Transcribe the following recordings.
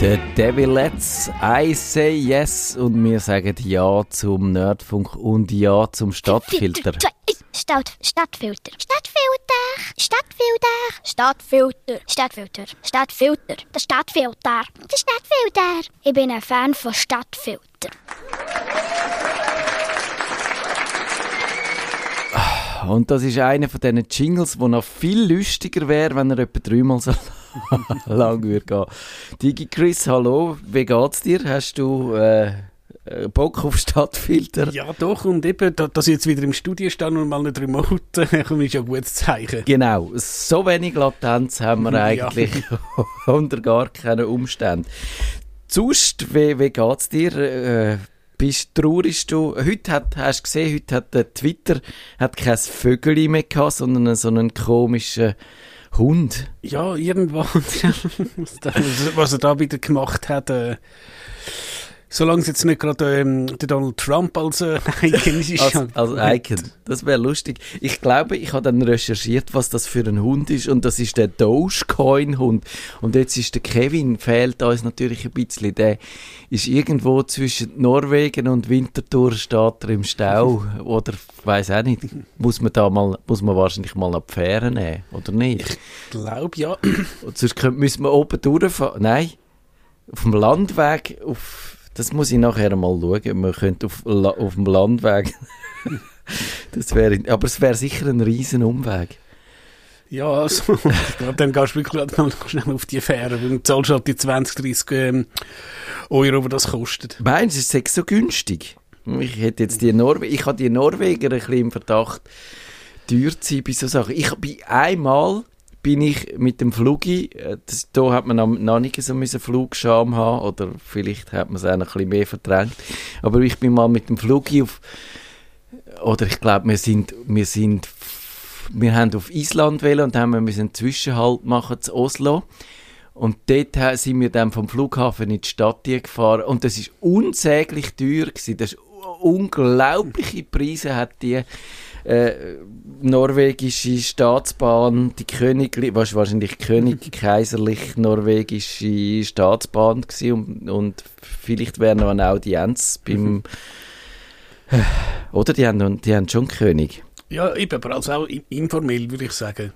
The Devilettes, I say yes und wir sagen ja zum Nerdfunk und ja zum Stadtfilter. Stadt, Stadtfilter. Stadtfilter. Stadtfilter. Stadtfilter. Stadtfilter. Stadtfilter. Der Stadtfilter. Der Stadtfilter. Ich bin ein Fan von Stadtfilter. Und das ist einer von diesen Jingles, der noch viel lustiger wäre, wenn er etwa dreimal so lang würde gehen. Digi Chris, hallo, wie geht's dir? Hast du äh, Bock auf Stadtfilter? Ja, doch, und eben, dass ich jetzt wieder im Studio stehe und mal nicht remote, ist ja ein gutes Zeichen. Genau, so wenig Latenz haben wir eigentlich ja. unter gar keinen Umständen. Sonst, wie, wie geht's dir? Äh, bist traurig du? Heute hat, hast du gesehen, heute hat der Twitter hat kein Vögel mehr gehabt, sondern so einen komischen Hund. Ja, irgendwann, was er da wieder gemacht hat, äh, Solange es jetzt nicht gerade ähm, der Donald Trump als äh, Icon ist. als, als Icon. Das wäre lustig. Ich glaube, ich habe dann recherchiert, was das für ein Hund ist. Und das ist der Dogecoin-Hund. Und jetzt ist der Kevin, fehlt uns natürlich ein bisschen. Der ist irgendwo zwischen Norwegen und Winterthur steht er im Stau. oder, ich weiß auch nicht, muss man da mal, muss man wahrscheinlich mal eine Fähre nehmen, oder nicht? Ich glaube, ja. Und sonst könnte, müssen wir oben durchfahren. Nein, auf dem Landweg, auf das muss ich nachher mal schauen. Man könnte auf, auf dem Landweg. das wäre, aber es wäre sicher ein riesen Umweg. Ja, also, dann gehst du wirklich mal schnell auf die Fähre und zahlst halt die 20, 30 ähm, Euro, die das kostet. Meinst du, es ist so günstig? Ich hätte jetzt die Norwe ich habe die Norweger ein bisschen im Verdacht, teuer zu sein bei so Sachen. Ich bin einmal bin ich mit dem Flugi, äh, das, da hat man noch nicht so einen Flugscham haben oder vielleicht hat man es auch noch ein bisschen mehr verdrängt, aber ich bin mal mit dem Flugi auf, oder ich glaube, wir sind, wir sind, wir haben auf Island wählen und haben wir einen Zwischenhalt machen zu Oslo. Und dort sind wir dann vom Flughafen in die Stadt gefahren und das ist unsäglich teuer gewesen. Das ist unglaubliche Preise hat die äh, norwegische Staatsbahn, die Königli was wahrscheinlich König kaiserlich norwegische Staatsbahn gewesen und, und vielleicht wäre noch eine Audienz beim äh, oder die haben, die haben schon König. Ja, eben, aber also auch informell würde ich sagen.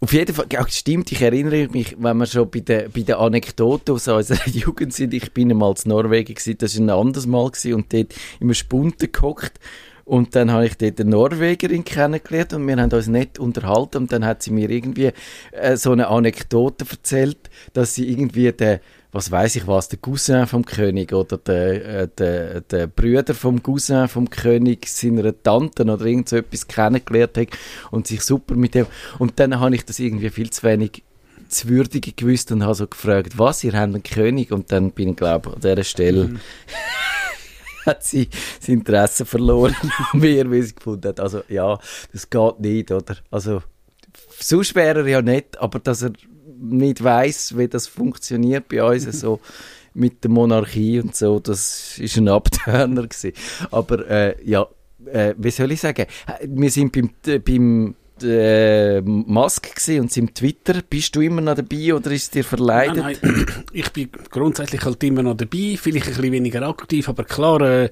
Auf jeden Fall, ja, stimmt, ich erinnere mich, wenn wir schon bei den, bei den Anekdoten aus unserer Jugend sind, ich bin einmal in Norwegen gewesen, das war ein anderes Mal gewesen, und dort immer Spunten gehockt und dann habe ich dort eine Norwegerin kennengelernt und wir haben uns nett unterhalten und dann hat sie mir irgendwie äh, so eine Anekdote erzählt, dass sie irgendwie der was weiß ich was, der Cousin vom König oder der, äh, der, der Brüder vom Cousin vom König seiner Tante oder irgend so etwas kennengelernt hat und sich super mit dem und dann habe ich das irgendwie viel zu wenig zu würdigen gewusst und habe so gefragt, was, ihr habt einen König? Und dann bin ich, glaube an dieser Stelle mhm. hat sie das Interesse verloren an mir, weil sie gefunden hat, also ja, das geht nicht, oder? Also, sonst wäre er ja nicht, aber dass er nicht weiß, wie das funktioniert bei uns, so mit der Monarchie und so, das ist ein Abturner gewesen. Aber äh, ja, äh, wie soll ich sagen, wir sind beim, beim äh, Musk und seinem Twitter. Bist du immer noch dabei oder ist es dir verleidet? Nein, nein. Ich bin grundsätzlich halt immer noch dabei, vielleicht ein bisschen weniger aktiv, aber klar, äh,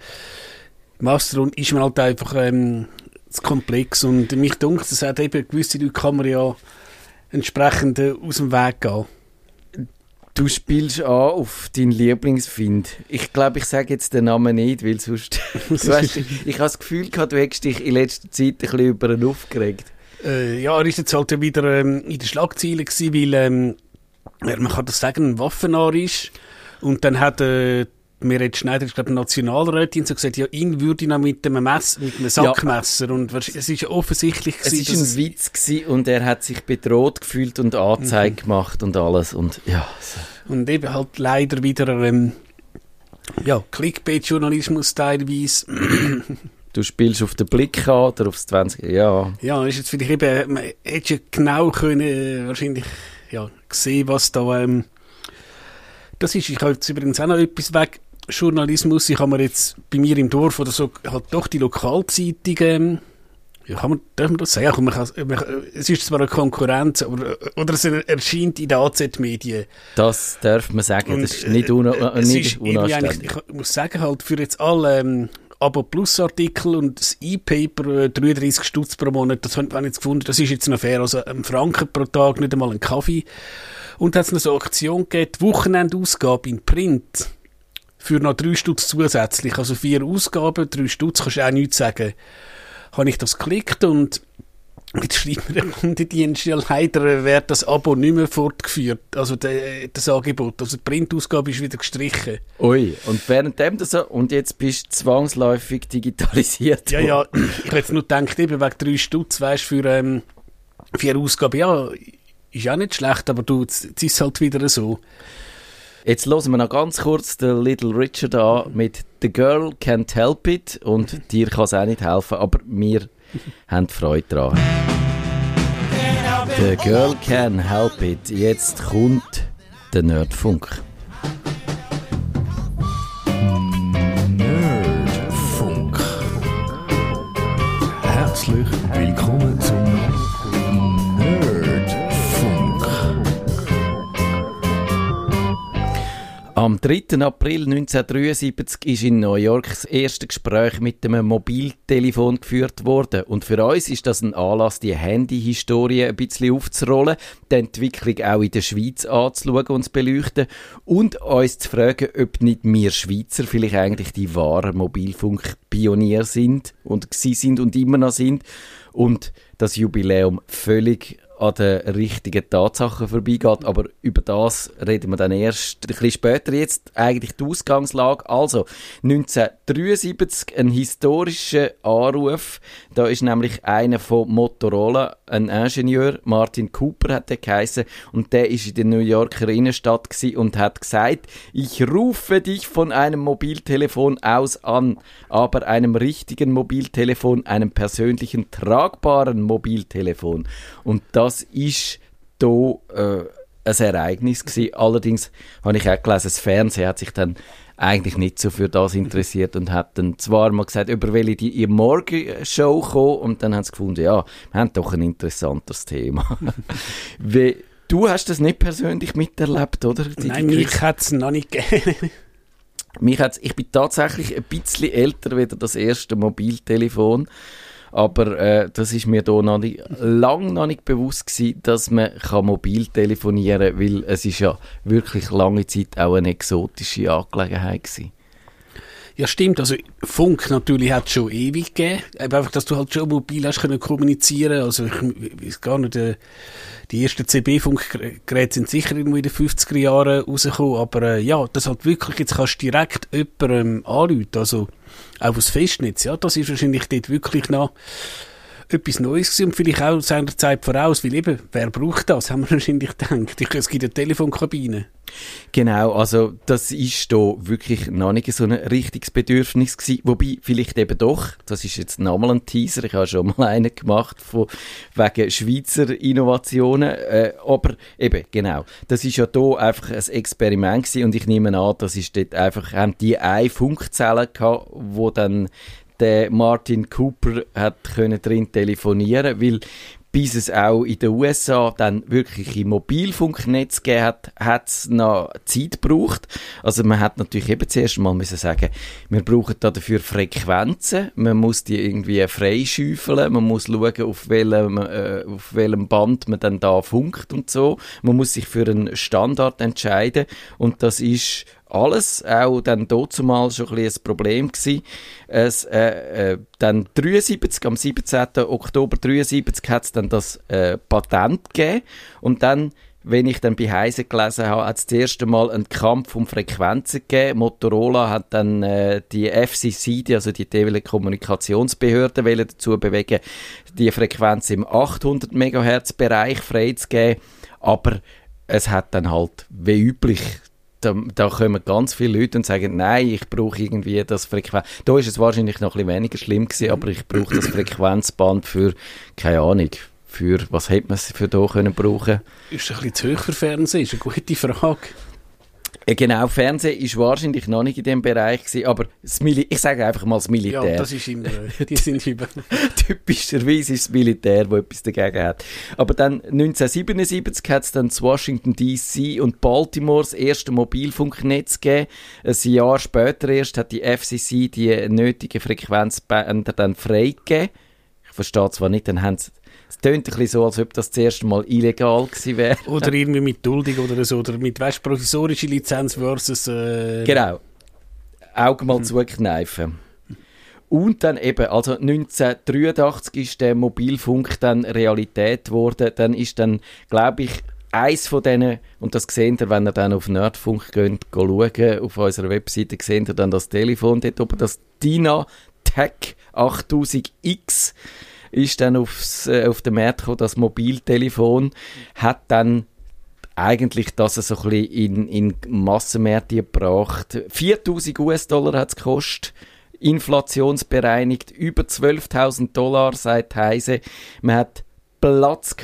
Mastodon ist mir halt einfach ähm, zu komplex und mich dunkt, es hat eben gewisse Leute kann man ja entsprechend äh, aus dem Weg gehen. Du spielst an auf deinen Lieblingsfind. Ich glaube, ich sage jetzt den Namen nicht, weil sonst... weißt, ich habe das Gefühl gehabt, du hättest dich in letzter Zeit ein bisschen über ihn aufgeregt. Äh, ja, er ist jetzt halt wieder ähm, in den Schlagzeilen gewesen, weil, ähm, man kann das sagen, ein Waffenarr ist. Und dann hat äh, Meret Schneider, ich glaube, Nationalrätin, so gesagt, ja, ihn würde ich noch mit einem, Mess, mit einem Sackmesser. Ja. Und es ist offensichtlich gewesen, Es war ein Witz gewesen und er hat sich bedroht gefühlt und Anzeige mhm. gemacht und alles. Und, ja, und eben halt leider wieder, ähm, ja, Clickbait-Journalismus teilweise. Du spielst auf den Blick an oder aufs 20. Ja. Ja, ist jetzt vielleicht eben, man hätte ja genau können, äh, wahrscheinlich, ja, gesehen, was da, ähm, das ist. Ich habe jetzt übrigens auch noch etwas weg. Journalismus. Ich habe mir jetzt bei mir im Dorf oder so halt doch die Lokalzeitung ähm, Ja, kann man, darf man das sagen? Man kann, man, es ist zwar eine Konkurrenz, aber, oder es erscheint in den AZ-Medien. Das darf man sagen, das ist nicht, un äh, nicht ist unanständig. Ich muss sagen, halt, für jetzt alle ähm, Abo Plus Artikel und das E-Paper, äh, 33 Stutz pro Monat, das haben wir jetzt gefunden, das ist jetzt noch fair, also ein Franken pro Tag, nicht einmal ein Kaffee. Und hat es noch so eine Aktion gegeben, Wochenendausgabe in Print, für noch drei Stutz zusätzlich, also vier Ausgaben, drei Stutz, kannst du auch nichts sagen. Habe ich das geklickt und Jetzt schreibt mir der Kundendienst, ja leider wird das Abo nicht mehr fortgeführt, also de, das Angebot, also die Printausgabe ist wieder gestrichen. Ui, und währenddem das so, und jetzt bist du zwangsläufig digitalisiert Ja, ja, ich hätte jetzt nur gedacht, eben wegen drei Stutz, weißt für, ähm, für eine Ausgabe, ja, ist auch nicht schlecht, aber du, es ist halt wieder so. Jetzt hören wir noch ganz kurz den Little Richard an mit The Girl Can't Help It und dir kann es auch nicht helfen, aber wir haben Freude daran. The Girl Can Help It. Jetzt kommt der Nerdfunk. Nerdfunk. Herzlich willkommen Am 3. April 1973 ist in New York das erste Gespräch mit einem Mobiltelefon geführt worden. Und für uns ist das ein Anlass, die Handy-Historie ein bisschen aufzurollen, die Entwicklung auch in der Schweiz anzuschauen und zu beleuchten und uns zu fragen, ob nicht wir Schweizer vielleicht eigentlich die wahren Mobilfunkpionier sind und sie sind und immer noch sind und das Jubiläum völlig an den richtigen Tatsachen vorbeigeht. Aber über das reden wir dann erst ein bisschen später. Jetzt eigentlich die Ausgangslage. Also, 1973 ein historischer Anruf. Da ist nämlich einer von Motorola, ein Ingenieur, Martin Cooper hat der geheißen, und der ist in der New Yorker Innenstadt und hat gesagt, ich rufe dich von einem Mobiltelefon aus an, aber einem richtigen Mobiltelefon, einem persönlichen, tragbaren Mobiltelefon. Und das ist hier äh, ein Ereignis gewesen. Allerdings habe ich auch gelesen, das Fernsehen hat sich dann eigentlich nicht so für das interessiert und hat dann zwar mal gesagt, über welche die ihr Morgenshow kommen und dann haben sie gefunden, ja, wir haben doch ein interessantes Thema. Wie, du hast das nicht persönlich miterlebt, oder? Die, Nein, die mich hat es noch nicht gegeben. mich hat's, ich bin tatsächlich ein bisschen älter wie das erste Mobiltelefon. Aber äh, das ist mir da noch nicht, lang noch nicht bewusst gewesen, dass man kann mobil telefonieren kann, weil es ist ja wirklich lange Zeit auch eine exotische Angelegenheit gewesen. Ja, stimmt. Also Funk natürlich hat es schon ewig gegeben. Einfach, dass du halt schon mobil hast können kommunizieren. Also ich weiß gar nicht, äh, die ersten CB-Funkgeräte sind sicher irgendwo in den 50er Jahren rausgekommen. Aber äh, ja, das halt wirklich, jetzt kannst du direkt jemandem ähm, anrufen. Also auch aus Festnetz, ja, das ist wahrscheinlich dort wirklich noch etwas Neues gewesen und vielleicht auch seiner Zeit voraus, weil eben, wer braucht das, haben wir wahrscheinlich gedacht. Es gibt eine Telefonkabine. Genau, also das ist da wirklich noch nicht so ein richtiges Bedürfnis gewesen, wobei vielleicht eben doch, das ist jetzt nochmal ein Teaser, ich habe schon mal einen gemacht von, wegen Schweizer Innovationen, äh, aber eben, genau, das ist ja da einfach ein Experiment gewesen und ich nehme an, das ist dort einfach, haben die eine Funkzelle gehabt, wo dann der Martin Cooper hat können drin telefonieren, weil bis es auch in den USA dann wirklich im Mobilfunknetz gegeben hat, hat es noch Zeit gebraucht. Also man hat natürlich eben zuerst mal müssen sagen, wir brauchen da dafür Frequenzen, man muss die irgendwie freischäufeln, man muss schauen, auf welchem, äh, auf welchem Band man dann da funkt und so. Man muss sich für einen Standard entscheiden und das ist alles, auch dann dazumal schon ein, ein Problem gewesen. Es, äh, äh, dann 73, am 17. Oktober 73 hat es dann das äh, Patent gegeben und dann wenn ich dann bei Heise gelesen habe, hat es das erste Mal einen Kampf um Frequenzen gegeben. Motorola hat dann äh, die FCC, die, also die Telekommunikationsbehörde, dazu bewegen, die Frequenz im 800 MHz Bereich freizugeben. Aber es hat dann halt, wie üblich, da, da kommen ganz viele Leute und sagen, nein, ich brauche irgendwie das Frequenz. Da ist es wahrscheinlich noch ein bisschen weniger schlimm gewesen, aber ich brauche das Frequenzband für, keine Ahnung, für, was hätte man für da können brauchen? Ist es ein bisschen zu hoch für Fernsehen? Ist eine gute Frage. Äh, Genau, Fernsehen ist wahrscheinlich noch nicht in dem Bereich gewesen, aber das ich sage einfach mal das Militär. Ja, das ist immer, die sind über. Typischerweise ist das Militär, wo etwas dagegen hat. Aber dann 1977 hat es dann zu Washington D.C. und Baltimore das erste Mobilfunknetz gegeben. Ein Jahr später erst hat die FCC die nötigen Frequenzbänder dann freigegeben. Ich verstehe zwar nicht, dann haben sie es tönt ein bisschen so, als ob das das erste Mal illegal gewesen wäre. Oder irgendwie mit Duldung oder so, oder mit, weißt provisorische Lizenz versus, äh, Genau. Augen mal zukneifen. Und dann eben, also 1983 ist der Mobilfunk dann Realität geworden. Dann ist dann, glaube ich, eins von denen, und das seht ihr, wenn ihr dann auf Nerdfunk geht, schauen, auf unserer Webseite, seht ihr dann das Telefon dort oben, das DINA Tech 8000X ist dann aufs, äh, auf den Markt gekommen, das Mobiltelefon, hat dann eigentlich das so ein bisschen in, in Massenmärkte gebracht. 4000 US-Dollar hat es gekostet, inflationsbereinigt, über 12.000 Dollar, sagt Heise. Man hat Platz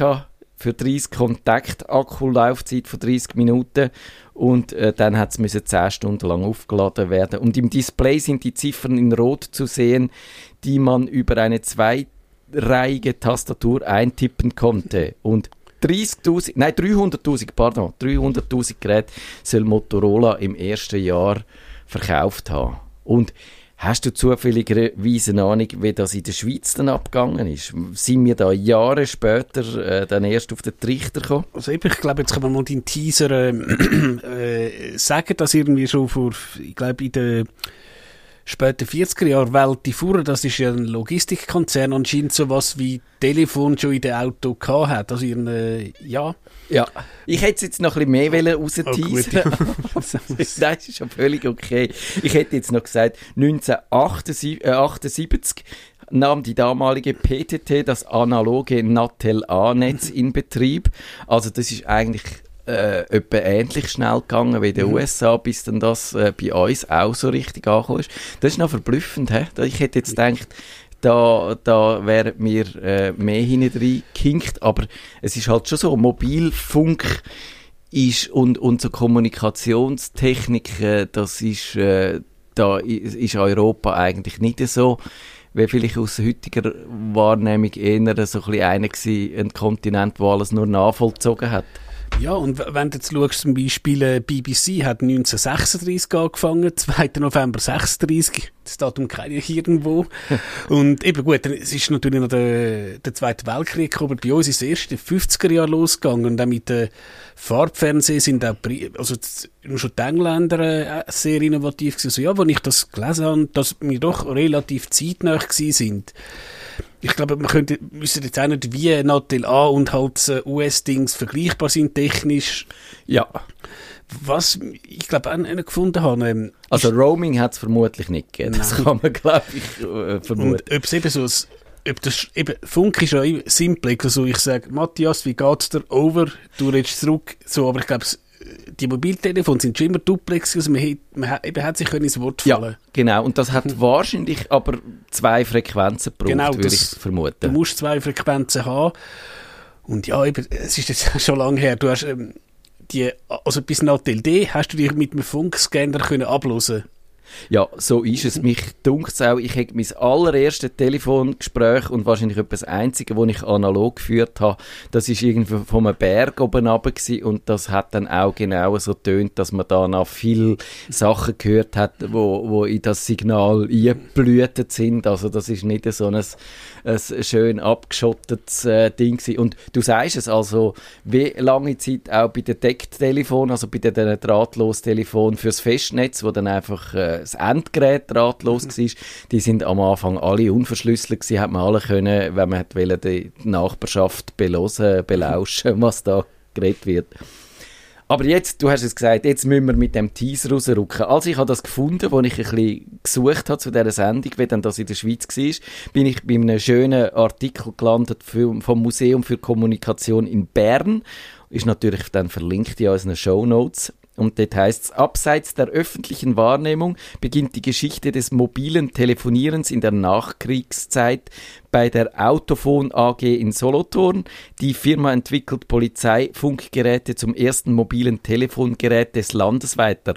für 30 Kontakte, Akkulaufzeit von 30 Minuten und äh, dann hat es 10 Stunden lang aufgeladen werden. Und im Display sind die Ziffern in Rot zu sehen, die man über eine zweireihige Tastatur eintippen konnte. Und 30.000, nein 300.000, pardon, 300.000 Geräte soll Motorola im ersten Jahr verkauft haben. Und hast du zufälligerweise eine Ahnung, wie das in der Schweiz dann abgegangen ist? Sind wir da Jahre später äh, dann erst auf den Trichter gekommen? Also eben, ich glaube, jetzt kann man mal den Teaser ähm, äh, sagen, dass irgendwie schon vor, ich glaube, in den späten 40er Jahren Welt Fuhrer, das ist ja ein Logistikkonzern, anscheinend sowas wie Telefon schon in den Auto gehabt hat. Also ihren, äh, ja. Ja. Ich hätte es jetzt noch ein bisschen mehr wollen rausteasern. Oh, Nein, das ist schon völlig okay. Ich hätte jetzt noch gesagt, 1978 nahm die damalige PTT das analoge Natel-A-Netz in Betrieb. Also das ist eigentlich äh, etwa ähnlich schnell gegangen wie in den USA, bis dann das äh, bei uns auch so richtig angekommen ist. Das ist noch verblüffend. He? Ich hätte jetzt gedacht, da, da wären wir äh, mehr hinten gehinkt, aber es ist halt schon so, Mobilfunk ist und, und so Kommunikationstechnik, äh, das ist, äh, da ist Europa eigentlich nicht so, wäre vielleicht aus heutiger Wahrnehmung eher so ein bisschen einer gewesen, ein Kontinent, wo alles nur nachvollzogen hat. Ja, und wenn du jetzt schaust, zum Beispiel äh, BBC hat 1936 angefangen, 2. November 36, das Datum kenne ich irgendwo. und eben gut, es ist natürlich noch der, der Zweite Weltkrieg gekommen, aber bei uns ist es erst in den 50er Jahren losgegangen und auch mit dem Farbfernsehen sind auch, also schon die Engländer äh, sehr innovativ gewesen. Also ja, als ich das gelesen habe, dass wir doch relativ zeitnah gewesen sind. Ich glaube, man könnte, müssen jetzt auch nicht wie Natel A und halt US-Dings vergleichbar sind technisch. Ja. Was ich glaube auch nicht gefunden habe, ähm, Also Roaming hat es vermutlich nicht gegeben. Das kann man, glaube ich, äh, vermuten. und ob es eben so, ein- ob das, eben, Funk ist ja simpel, also ich sage, Matthias, wie geht's dir? Over, du redest zurück, so, aber ich glaube, die Mobiltelefone sind schon immer duplex, also man, hat, man hat, eben hat sich können ins Wort fallen. Ja, genau. Und das hat wahrscheinlich aber zwei Frequenzen gebraucht, Genau, würde ich Du vermuten. musst zwei Frequenzen haben. Und ja, eben, es ist jetzt schon lange her. Du hast ähm, die, also bis Natel D hast du dich mit einem Funkscanner können ablösen. Ja, so ist es. Mich dunkt es auch, ich habe mein allererstes Telefongespräch und wahrscheinlich das einzige, das ich analog geführt habe, das ist irgendwie einem Berg oben runter und das hat dann auch genau so tönt, dass man da noch viele Sachen gehört hat, wo, wo in das Signal eingeblüht sind. Also das ist nicht so ein, ein schön abgeschottetes äh, Ding gewesen. Und du sagst es also, wie lange Zeit auch bei den Decktelefonen, also bei den Drahtlostelefonen fürs Festnetz, wo dann einfach äh, das Endgerät drahtlos war, die sind am Anfang alle unverschlüsselt gewesen, hat man alle können, wenn man hat wollen, die Nachbarschaft belosen, belauschen, was da geredet wird. Aber jetzt, du hast es gesagt, jetzt müssen wir mit dem Teaser rausrücken. Also ich habe das gefunden, als ich ein bisschen gesucht habe zu dieser Sendung, wie dann das in der Schweiz war, bin ich bei einem schönen Artikel gelandet vom Museum für Kommunikation in Bern. Ist natürlich dann verlinkt in unseren Show Notes. Und dort heißt es, abseits der öffentlichen Wahrnehmung beginnt die Geschichte des mobilen Telefonierens in der Nachkriegszeit bei der Autophon AG in Solothurn. Die Firma entwickelt Polizeifunkgeräte zum ersten mobilen Telefongerät des Landes weiter.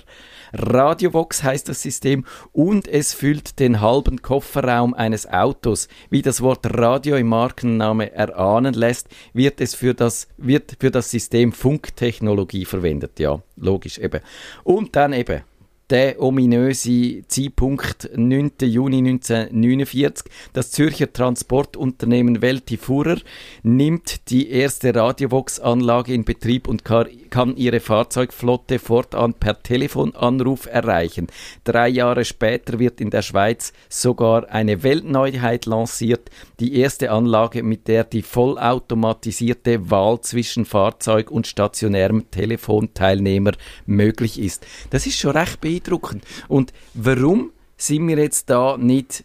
Radiovox heißt das System und es füllt den halben Kofferraum eines Autos. Wie das Wort Radio im Markenname erahnen lässt, wird es für das, wird für das System Funktechnologie verwendet. Ja, logisch eben. Und dann eben der ominöse Zeitpunkt 9. Juni 1949. Das Zürcher Transportunternehmen Welti Fuhrer nimmt die erste Radiovox-Anlage in Betrieb und kann ihre Fahrzeugflotte fortan per Telefonanruf erreichen. Drei Jahre später wird in der Schweiz sogar eine Weltneuheit lanciert, die erste Anlage, mit der die vollautomatisierte Wahl zwischen Fahrzeug und stationärem Telefonteilnehmer möglich ist. Das ist schon recht beeindruckend. Und warum sind wir jetzt da nicht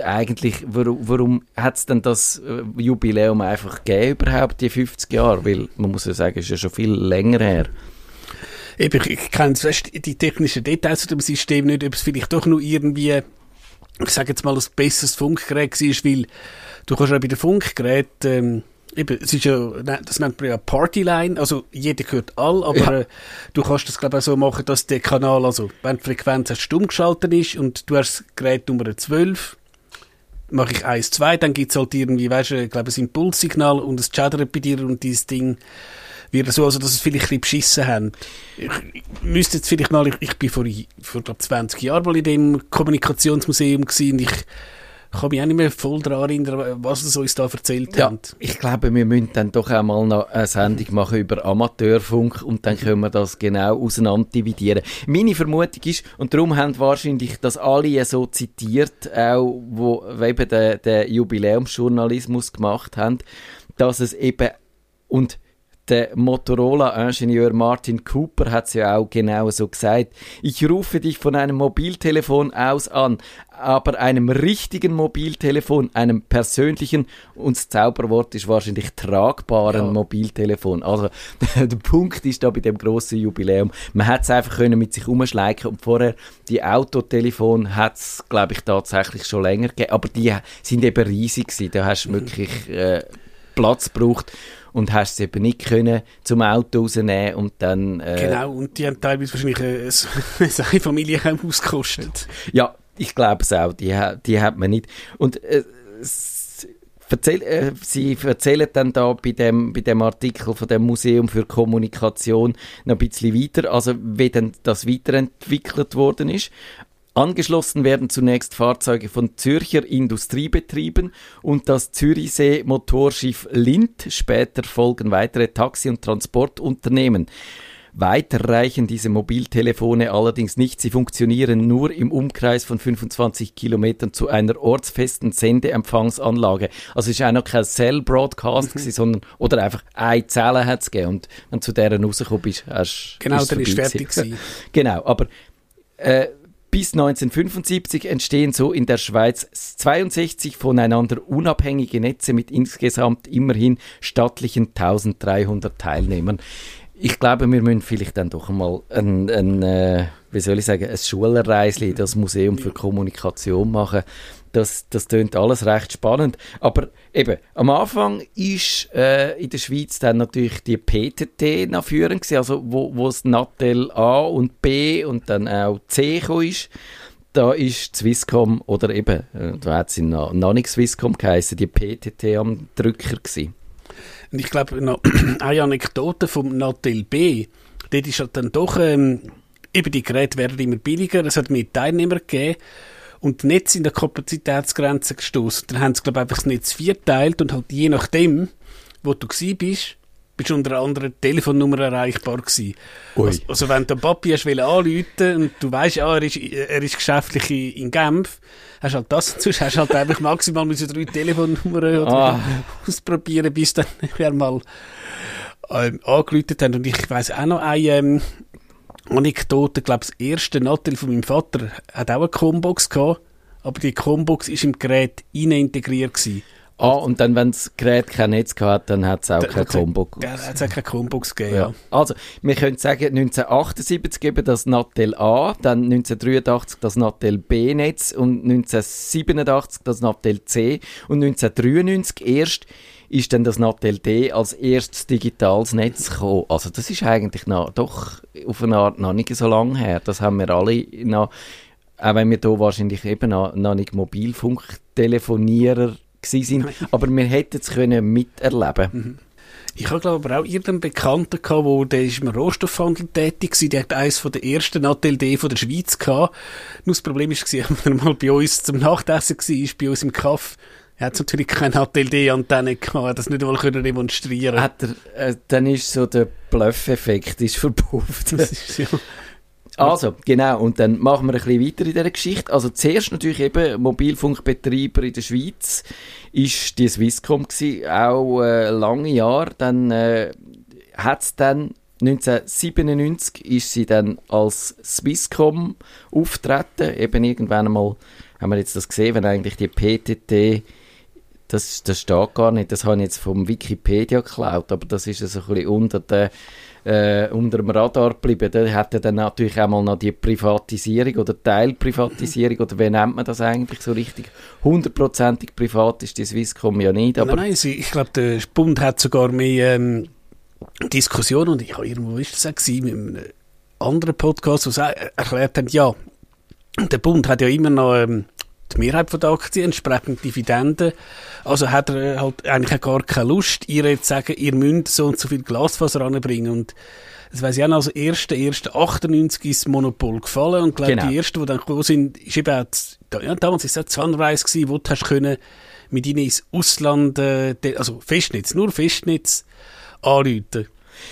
eigentlich, warum, warum hat es denn das äh, Jubiläum einfach gegeben, überhaupt, die 50 Jahre? Weil, man muss ja sagen, es ist ja schon viel länger her. Eben, ich, kenne die technischen Details zu dem System nicht, ob es vielleicht doch nur irgendwie, ich sage jetzt mal, ein besseres Funkgerät war, weil du kannst ja bei den Funkgeräten, ähm, Eben, es ist ja, ne, das nennt man ja Partyline, also jeder hört all, aber ja. äh, du kannst das glaube ich so machen, dass der Kanal, also wenn die Frequenz stumm geschaltet ist und du hast Gerät Nummer 12, mache ich 1, 2, dann gibt es halt irgendwie, weißt du, ich glaube ein Impulssignal und es chattert bei dir und dieses Ding wird so, also dass es vielleicht ein bisschen beschissen haben. Ich, ich müsste jetzt vielleicht mal, ich, ich bin vor, vor glaub, 20 Jahren mal in dem Kommunikationsmuseum gewesen und ich kann mich auch nicht mehr voll daran erinnern, was sie uns da erzählt ja, haben. Ich glaube, wir müssen dann doch einmal noch eine Sendung machen über Amateurfunk und dann können wir das genau auseinander dividieren. Meine Vermutung ist, und darum haben wahrscheinlich das alle so zitiert, auch wo eben den, den Jubiläumsjournalismus gemacht haben, dass es eben und der Motorola-Ingenieur Martin Cooper hat es ja auch genau so gesagt. Ich rufe dich von einem Mobiltelefon aus an, aber einem richtigen Mobiltelefon, einem persönlichen, und das Zauberwort ist wahrscheinlich tragbaren ja. Mobiltelefon. Also der Punkt ist da bei dem grossen Jubiläum, man hat es einfach können mit sich umschleichen und vorher die Autotelefon hat es, glaube ich, tatsächlich schon länger gegeben, aber die sind eben riesig gewesen, da hast du wirklich äh, Platz gebraucht und hast es eben nicht können zum Auto rausnehmen und dann... Äh, genau, und die haben teilweise wahrscheinlich äh, eine Familienhaus gekostet. Ja, ich glaube es auch, die, die hat man nicht. Und äh, Erzähl, äh, Sie erzählen dann da bei dem, bei dem Artikel von dem Museum für Kommunikation noch ein bisschen weiter, also wie denn das weiterentwickelt worden ist. Angeschlossen werden zunächst Fahrzeuge von Zürcher Industriebetrieben und das Zürichsee Motorschiff Lind. Später folgen weitere Taxi- und Transportunternehmen. Weiter reichen diese Mobiltelefone allerdings nicht. Sie funktionieren nur im Umkreis von 25 Kilometern zu einer ortsfesten Sendeempfangsanlage. Also es ist auch noch kein Cell-Broadcast, mhm. sondern oder einfach eine Zelle hat es gegeben. Und wenn du zu dieser rausgekommen bist, hast du Genau, dann ist fertig gewesen. Genau, aber äh, bis 1975 entstehen so in der Schweiz 62 voneinander unabhängige Netze mit insgesamt immerhin stattlichen 1300 Teilnehmern. Ich glaube, wir müssen vielleicht dann doch einmal ein, ein äh, wie soll ich sagen, ein Schulerreisli, das Museum für Kommunikation machen das, das klingt alles recht spannend. Aber eben, am Anfang ist äh, in der Schweiz dann natürlich die PTT nach führend gewesen, also wo, wo das Nattel A und B und dann auch C ist. Da ist Swisscom, oder eben, äh, da hat sie noch, noch nicht Swisscom geheißen, die PTT am Drücker gewesen. Und ich glaube, noch eine Anekdote vom Nattel B, dort ist halt dann doch, ähm, eben die Geräte werden immer billiger, es hat mehr Teilnehmer gegeben und Netze in der Kapazitätsgrenze gestoßen. Dann haben sie, glaube ich, einfach das Netz vierteilt und halt je nachdem, wo du gsi bist, bist du unter einer anderen Telefonnummer erreichbar gewesen. Also, also, wenn der Papi hast anrufen und du weißt, ja, er ist, er ist geschäftlich in Genf, hast halt das, sonst hast du halt einfach maximal mit drei Telefonnummern ah. ausprobieren, bis dann wir mal ähm, angerufen haben. Und ich weiss auch noch eine, ähm, Anekdote, glaube das erste Nattel von meinem Vater hat auch eine Combox gehabt, aber die Combox ist im Gerät integriert gewesen. Ah, und dann, wenn das Gerät kein Netz hat, dann hat es auch kein Combo. Ja, hat es auch keine Combox gegeben, Ja. ja. Also, wir können sagen, 1978 eben das Nattel A, dann 1983 das Nattel B-Netz und 1987 das Nattel C und 1993 erst ist dann das Nattel D als erstes digitales Netz gekommen. Also das ist eigentlich noch, doch auf eine Art noch nicht so lange her. Das haben wir alle noch, auch wenn wir hier wahrscheinlich eben noch, noch nicht Mobilfunktelefonierer gewesen sind, aber wir hätten es können miterleben. Ich habe glaube aber auch irgendeinen Bekannten gehabt, wo der ist im Rohstoffhandel tätig war. Der hat eines von der ersten D von der Schweiz gehabt. Nur das Problem ist, gewesen, wenn er mal bei uns zum Nachtessen war, bei uns im Kaff, er hat natürlich keine Nattel D Antenne gehabt, hat das nicht einmal können demonstrieren. Hat er, äh, dann ist so der Bluff-Effekt ist verpufft. Ist ja. Also, genau, und dann machen wir ein bisschen weiter in dieser Geschichte. Also zuerst natürlich eben Mobilfunkbetreiber in der Schweiz ist die Swisscom gewesen, auch äh, lange Jahre. Dann äh, hat es dann 1997 ist sie dann als Swisscom auftreten. Eben irgendwann einmal haben wir jetzt das gesehen, wenn eigentlich die PTT das, das steht gar nicht, das habe ich jetzt vom Wikipedia geklaut, aber das ist so ein bisschen unter, der, äh, unter dem Radar geblieben. Da hat dann natürlich einmal noch die Privatisierung oder Teilprivatisierung, oder wie nennt man das eigentlich so richtig? Hundertprozentig privat ist die Swisscom ja nicht, aber nein, nein, ich glaube, der Bund hat sogar mehr ähm, Diskussionen und ich habe irgendwo, ist das auch gewesen, mit einem anderen Podcast, wo sie auch erklärt haben, ja, der Bund hat ja immer noch ähm, die Mehrheit von der Aktien, entsprechend Dividenden. Also hat er äh, halt eigentlich gar keine Lust, ihr jetzt zu sagen, ihr müsst so und so viel Glasfaser anbringen. Und das weiss ich auch noch, also 1.1.98 ist das Monopol gefallen und glaube Genau. die ersten, die dann gekommen sind, ist eben auch, da- ja, damals ist es auch Sunrise gewesen, wo du hast können mit ihnen ins Ausland, äh, also Festnetz, nur Festnetz anrufen.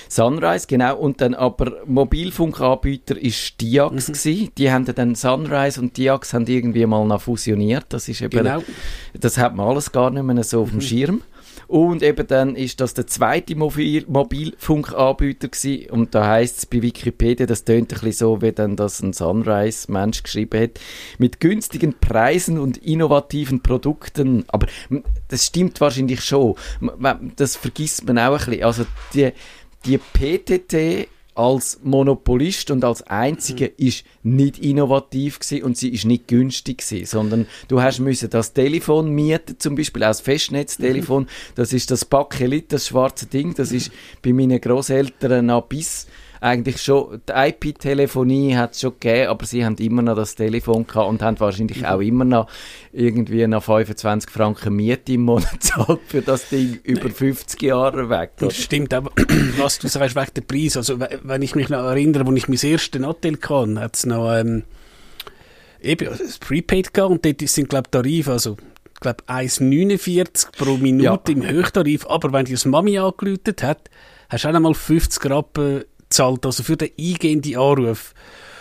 Sunrise, genau. Und dann aber Mobilfunkanbieter ist Diax gewesen. Die haben dann Sunrise und Diax haben irgendwie mal noch fusioniert. Das ist eben, Genau. das hat man alles gar nicht mehr so auf dem Schirm. Und eben dann ist das der zweite Mobil Mobilfunkanbieter gewesen. Und da heißt es bei Wikipedia, das tönt ein bisschen so, wie dann das ein Sunrise-Mensch geschrieben hat, mit günstigen Preisen und innovativen Produkten. Aber das stimmt wahrscheinlich schon. Das vergisst man auch ein bisschen. Also die, die PTT als Monopolist und als einzige ist nicht innovativ gewesen und sie ist nicht günstig gewesen, sondern du hast müssen das Telefon mieten, zum Beispiel auch das Festnetztelefon. Das ist das Bakelit, das schwarze Ding. Das ist bei meinen Großeltern noch bis eigentlich schon, die IP-Telefonie hat es schon gegeben, aber sie haben immer noch das Telefon gehabt und haben wahrscheinlich auch immer noch irgendwie noch 25 Franken Miete im Monat gezahlt für das Ding über 50 Jahre weg. oder? Das stimmt, aber was du sagst wegen der Preis, also we- wenn ich mich noch erinnere, als ich mein erstes Nattel kann, hat es noch ähm, eben das Prepaid gehabt und dort sind glaube Tarif, also ich glaube 1,49 pro Minute Ja. im Höchsttarif, aber wenn die das Mami angelötet hat, hast du auch einmal 50 Rappen gezahlt, also für den eingehenden Anruf.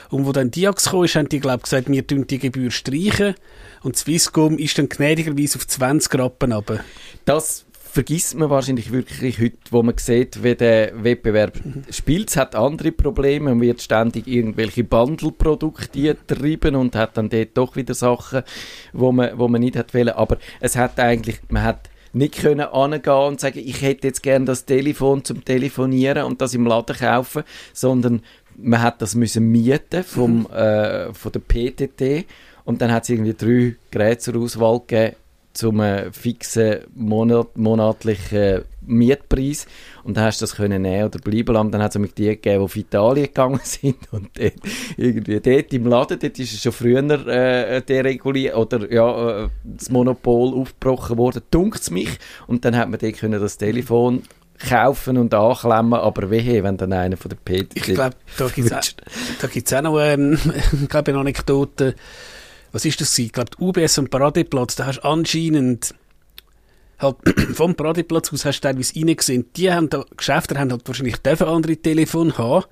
Und wo dann Diax kam, ist, haben die, glaube gesagt, wir tun die Gebühr streichen. Und Swisscom ist dann gnädigerweise auf 20 Rappen runter. Das vergisst man wahrscheinlich wirklich heute, wo man sieht, wie der Wettbewerb spielt. Es hat andere Probleme und wird ständig irgendwelche Bundle-Produkte treiben und hat dann dort doch wieder Sachen, wo man, wo man nicht hat wollen. Aber es hat eigentlich, man hat nicht können angehen und sagen, ich hätte jetzt gern das Telefon zum Telefonieren und das im Laden kaufen, sondern man hat das müssen mieten vom, äh, von der PTT und dann hat es irgendwie drei Geräte zur Auswahl gegeben zum äh, fixen Monat, monatlichen Mietpreis und dann hast du das können nehmen oder bleiben lassen. Dann hat es mit die gegeben, die auf Italien gegangen sind und dort, irgendwie dort im Laden, dort ist es schon früher äh, dereguliert oder ja, äh, das Monopol aufgebrochen worden, dunkt mich und dann hat man dort können das Telefon kaufen und anklemmen, aber wehe, wenn dann einer von der PTT Ich glaube, da gibt es gibt's auch noch ähm, glaub, eine Anekdote. Was ist das? Ich glaube, UBS und Paradeplatz, da hast du anscheinend halt vom Paradeplatz aus hast du teilweise reingesehen. Die haben da, Geschäfte haben halt wahrscheinlich dürfen andere Telefon haben.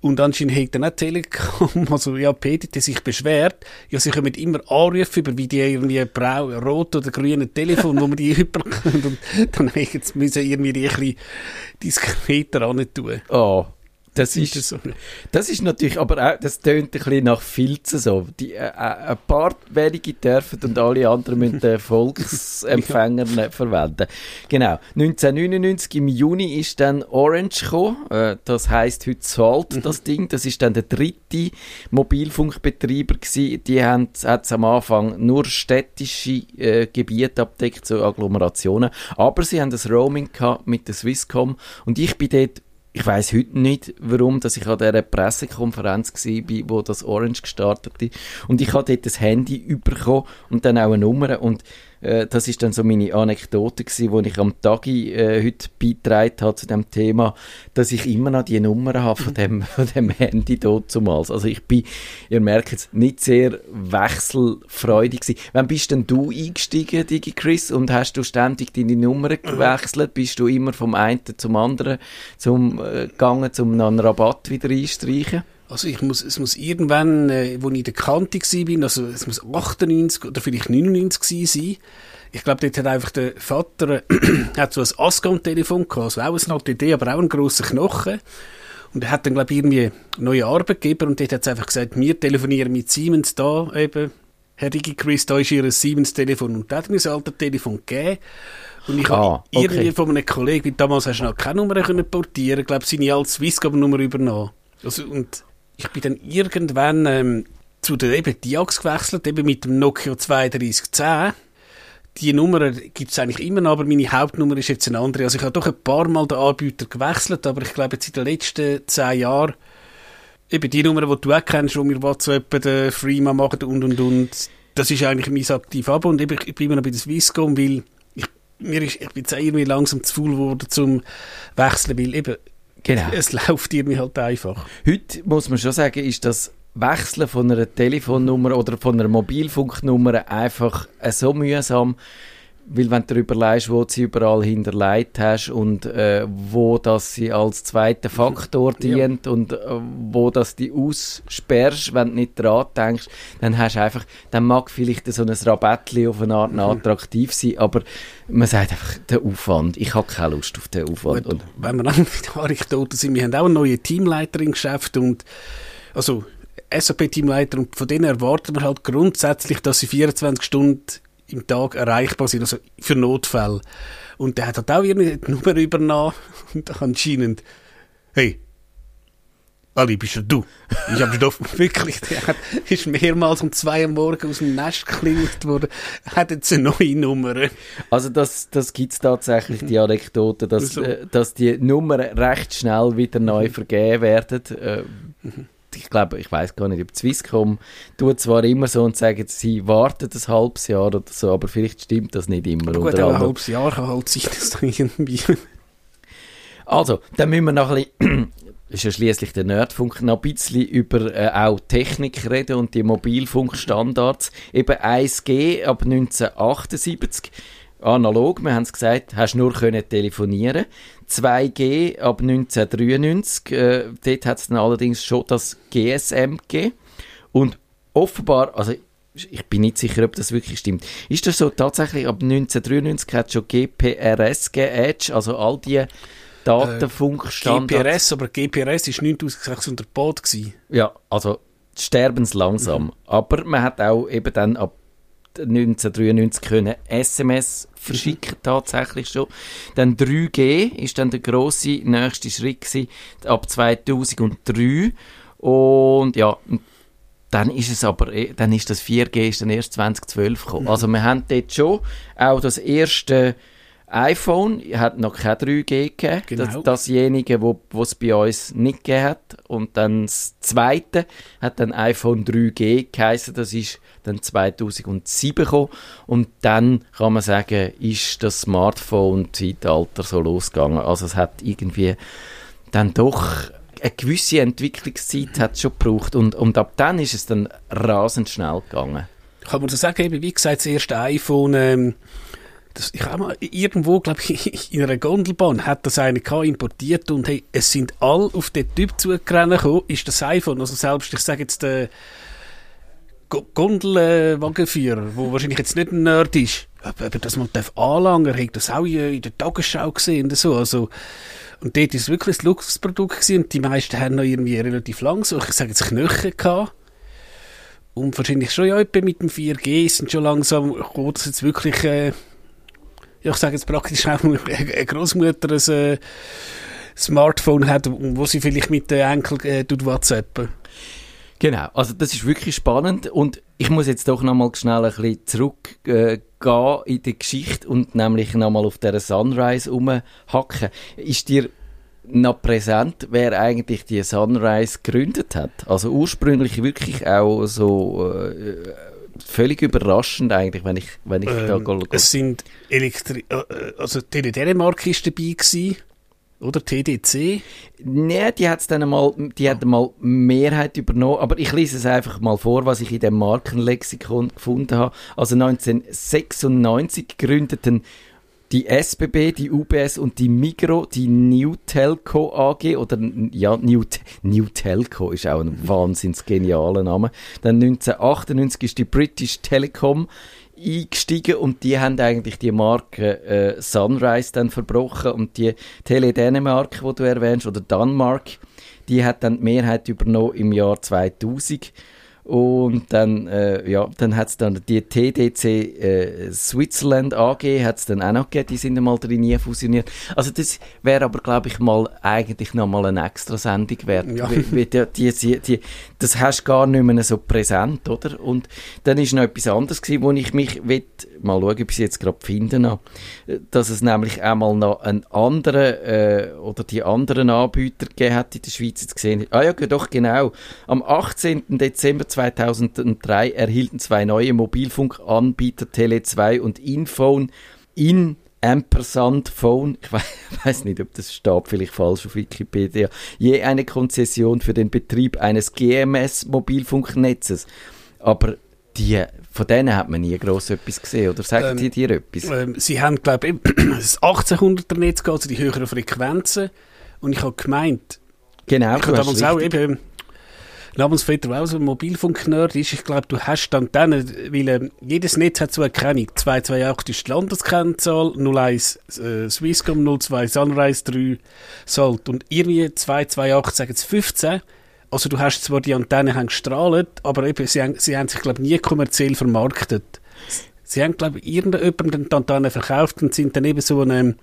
Und anscheinend hat dann auch Telekom, also ja, PTT sich beschwert, ja, sie kommen immer Anrufe über, wie die irgendwie brau, rot oder grüne Telefon, wo man die überkommt. Und dann müssen irgendwie die ein bisschen diskreter tun. Oh, Das ist, das ist natürlich, aber auch, das tönt ein bisschen nach Filzen so. Die, äh, äh, ein paar wenige dürfen und alle anderen müssen den Volksempfänger nicht verwenden. Genau. 1999 im Juni ist dann Orange gekommen. Äh, das heisst heute Salt, das Ding. Das ist dann der dritte Mobilfunkbetreiber gewesen. Die haben hat's am Anfang nur städtische äh, Gebiete abdeckt, so Agglomerationen. Aber sie haben das Roaming gehabt mit der Swisscom und ich bin dort ich weiß heute nicht, warum, dass ich an dieser Pressekonferenz war, wo das Orange gestartet ist. Und ich habe dort das Handy bekommen und dann auch eine Nummer. Und äh, das ist dann so meine Anekdote gewesen, wo ich am Tagi äh, heute beigetragen habe zu dem Thema, dass ich immer noch die Nummer habe von dem, von dem Handy dort zumals. Also ich bin, ihr merkt es, nicht sehr wechselfreudig gewesen. Wann bist denn du eingestiegen, Digi Chris, und hast du ständig deine Nummer gewechselt? Bist du immer vom einen zum anderen zum, äh, gegangen, um einen Rabatt wieder einstreichen? Also ich muss, es muss irgendwann, äh, wo ich in der Kante war, also es muss 98 oder vielleicht 99 gewesen sein. Ich glaube, dort hat einfach der Vater äh, hat so ein Ascom-Telefon gehabt, also auch eine nette Idee, aber auch einen grossen Knochen. Und er hat dann, glaube ich, irgendwie neue Arbeitgeber und dort hat es einfach gesagt, wir telefonieren mit Siemens da eben. Herr Digi Chris, da ist Ihr Siemens-Telefon und da hat mir das alte Telefon gegeben. Und ich Ah, habe okay. irgendwie von einem Kollegen, damals hast du noch keine Nummer können portieren, ich glaube, seine alte Swisscom-Nummer übernommen. Also, und ich bin dann irgendwann ähm, zu der eben Diax gewechselt, eben mit dem Nokia 3210. Die Nummer gibt es eigentlich immer noch, aber meine Hauptnummer ist jetzt eine andere. Also ich habe doch ein paar Mal den Anbieter gewechselt, aber ich glaube jetzt in den letzten zehn Jahren eben die Nummer, die du auch kennst, wo wir WhatsApp den Freema machen und und und, das ist eigentlich mein aktiv Abo und eben, ich bin immer noch bei der Swisscom, weil ich, mir ist, ich bin jetzt irgendwie langsam zu faul geworden zum Wechseln, weil eben Genau. es läuft irgendwie halt einfach. Heute muss man schon sagen, ist das Wechseln von einer Telefonnummer oder von einer Mobilfunknummer einfach so mühsam, weil wenn du dir überlegst, wo du sie überall hinterlegt hast und äh, wo das sie als zweiter Faktor Ja. dient und äh, wo das die aussperrst, wenn du nicht dran denkst, dann hast einfach, dann mag vielleicht so ein Rabattli auf eine Art noch attraktiv sein, aber man sagt einfach, der Aufwand, ich habe keine Lust auf den Aufwand. Gut, Und, wenn wir dann bei der Anekdote sind, wir haben auch einen neuen Teamleiter im Geschäft und also SAP-Teamleiter und von denen erwarten wir halt grundsätzlich, dass sie 24 Stunden im Tag erreichbar sind, also für Notfälle. Und der hat halt auch ihre Nummer übernommen und anscheinend, hey, Ali, bist ja du? Ich habe doch wirklich, der hat, ist mehrmals um zwei Uhr morgens aus dem Nest geklingelt worden, hat jetzt eine neue Nummer. Also das, das gibt es tatsächlich, die Anekdote, dass, So. äh, dass die Nummern recht schnell wieder neu vergeben werden. Äh, ich glaube, ich weiß gar nicht, ob die Swisscom tut zwar immer so und sagen, sie warten ein halbes Jahr oder so, aber vielleicht stimmt das nicht immer. Gut, unter auch ein halbes Jahr kann halt sein, dass da irgendwie... Also, dann müssen wir noch ein bisschen, ist ja schließlich der Nerdfunk, noch ein bisschen über äh, auch Technik reden und die Mobilfunkstandards. Eben 1G ab 1978, analog, wir haben es gesagt, hast nur können telefonieren. 2G ab 1993, äh, dort hat es dann allerdings schon das GSM gegeben. Und offenbar, also ich bin nicht sicher, ob das wirklich stimmt. Ist das so tatsächlich ab 1993 hat es schon GPRS gegeben, Edge, also all die Datenfunkstandards? GPRS, aber GPRS war 9600 Baud. Gewesen. Ja, also sterbenslangsam. Mhm. Aber man hat auch eben dann ab 1993 können SMS verschicken, tatsächlich schon. Dann 3G ist dann der grosse nächste Schritt gewesen, ab 2003. Und ja, dann ist es aber, eh- dann ist das 4G ist dann erst 2012 gekommen. Also wir haben dort schon auch das erste iPhone, hat noch kein 3G gegeben. Genau. Das, dasjenige, wo es bei uns nicht gegeben hat. Und dann das zweite hat dann iPhone 3G geheißen. Das ist dann 2007 gekommen. Und dann kann man sagen, ist das Smartphone-Zeitalter so losgegangen. Also es hat irgendwie dann doch eine gewisse Entwicklungszeit hat schon gebraucht und, und ab dann ist es dann rasend schnell gegangen. Kann man so sagen, eben, wie gesagt, das erste iPhone, ähm, das, ich habe mal irgendwo, glaube ich, in einer Gondelbahn hat das eine importiert und hey, es sind alle auf den Typ zugerannt gekommen, ist das iPhone, also selbst, ich sage jetzt, der Go- Gondelwagenführer, wo wahrscheinlich jetzt nicht ein Nerd ist, ob, ob er das anlangen darf, hat das auch in der Tagesschau gesehen und so. Also, und dort ist es wirklich ein Luxusprodukt gewesen und die meisten haben noch irgendwie relativ lang so, ich sage jetzt Knöchel gehabt. Und wahrscheinlich schon ja mit dem 4G sind schon langsam dass jetzt wirklich, äh, ich sage jetzt praktisch auch eine eine Großmutter ein äh, Smartphone hat, wo sie vielleicht mit den Enkel äh, WhatsAppen. Genau, also das ist wirklich spannend und ich muss jetzt doch nochmal schnell ein bisschen zurückgehen äh, in die Geschichte und nämlich nochmal auf der Sunrise rumhacken. Ist dir noch präsent, wer eigentlich die Sunrise gegründet hat? Also ursprünglich wirklich auch so äh, völlig überraschend eigentlich, wenn ich, wenn ich da Ähm, go- go- es sind Elektri äh, äh, also die Dänemark ist dabei gewesen, oder TDC. Nee, die hat dann mal, die hat mal Mehrheit übernommen, aber ich lese es einfach mal vor, was ich in dem Markenlexikon gefunden habe. Also 1996 gründeten die SBB, die UBS und die Migro, die New Telco AG oder ja, New, New Telco ist auch ein wahnsinns genialer Name. Dann 1998 ist die British Telecom eingestiegen und die haben eigentlich die Marke äh, Sunrise dann verbrochen und die Tele Dänemark, wo du erwähnst, oder Danmark, die hat dann die Mehrheit übernommen im Jahr 2000 und dann, äh, ja, dann hat es dann die TDC äh, Switzerland AG hat's dann auch noch gegeben, die sind einmal drin nie fusioniert. Also das wäre aber, glaube ich, mal eigentlich noch mal eine extra Sendung wert. Ja. Wie, die, die, die, das hast du gar nicht mehr so präsent, oder? Und dann ist noch etwas anderes gewesen, wo ich mich will, mal schauen, ob ich es jetzt gerade finden noch, dass es nämlich einmal noch einen anderen äh, oder die anderen Anbieter gegeben hat in der Schweiz jetzt gesehen. Ah ja, doch genau. Am 18. Dezember 2003 erhielten zwei neue Mobilfunkanbieter Tele2 und Infone in Ampersand Phone, ich we weiß nicht, ob das steht, vielleicht falsch auf Wikipedia, je eine Konzession für den Betrieb eines GMS-Mobilfunknetzes. Aber die, von denen hat man nie gross etwas gesehen, oder sagen Ähm, die dir etwas? Ähm, sie haben, glaube ich, das 1800er Netz gehabt, also die höheren Frequenzen. Und ich habe gemeint, genau, ich habe damals auch eben, Namensvetter, der auch so ein Mobilfunknerd ist, ich glaube, du hast dann, weil ähm, jedes Netz hat so eine Kennung. 228 ist die Landeskennzahl, 01 äh, Swisscom, 02 Sunrise 3 Salt und irgendwie 228 sagen es 15. Also du hast zwar die Antennen haben gestrahlt, aber eben, sie, haben, sie haben sich, glaube nie kommerziell vermarktet. Sie haben, glaube ich, irgendjemandem die Antennen verkauft und sind dann eben so ein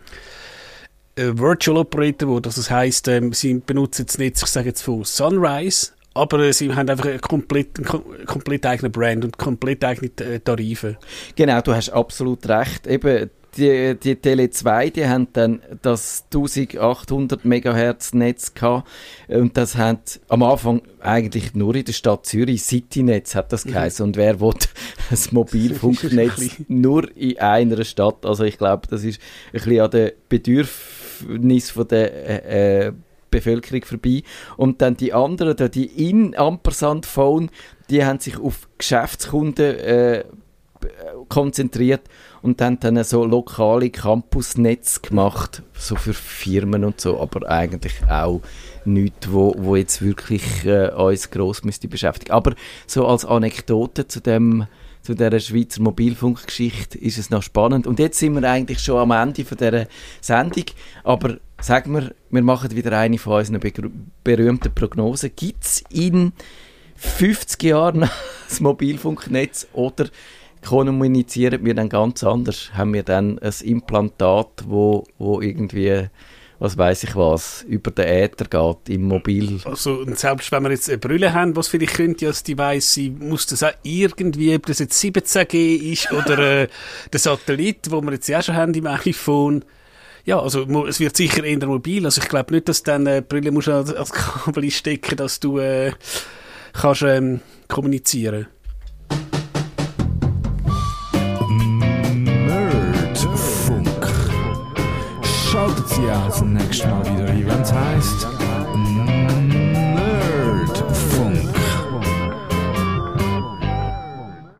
äh, Virtual Operator, wo das heisst, ähm, sie benutzen das Netz, ich sage jetzt von Sunrise, aber sie haben einfach einen komplett, einen kom komplett eigenen Brand und komplett eigene äh, Tarife. Genau, du hast absolut recht. Eben, die, die Tele 2, die haben dann das 1800 Megahertz Netz gehabt und das hat am Anfang eigentlich nur in der Stadt Zürich, Citynetz hat das geheißen und wer will ein Mobilfunknetz nur in einer Stadt, also ich glaube, das ist ein bisschen an den Bedürfnissen von der äh, äh, Bevölkerung vorbei. Und dann die anderen, da die in Ampersand Phone, die haben sich auf Geschäftskunden äh, konzentriert und haben dann so lokale Campusnetz gemacht, so für Firmen und so, aber eigentlich auch nichts, wo, wo jetzt wirklich äh, uns gross müsste beschäftigen. Aber so als Anekdote zu dem zu dieser Schweizer Mobilfunkgeschichte ist es noch spannend. Und jetzt sind wir eigentlich schon am Ende von dieser Sendung, aber sagen wir, wir machen wieder eine von unseren berühmten Prognosen. Gibt es in 50 Jahren das Mobilfunknetz oder kommunizieren wir dann ganz anders? Haben wir dann ein Implantat, wo, wo irgendwie, was weiß ich was, über den Äther geht im Mobil? Also, selbst wenn wir jetzt eine Brille haben, was vielleicht könnte als Device sein, muss das auch irgendwie, ob das jetzt 17G ist oder äh, der Satellit, wo wir jetzt ja schon haben im iPhone. Ja, also es wird sicher eher mobil. Also ich glaube nicht, dass du dann äh, Brille musst als, als Kabel stecken, dass du äh, kannst ähm, kommunizieren. Nerdfunk. Schaltet Sie auch das nächste Mal wieder ein, wenn es heisst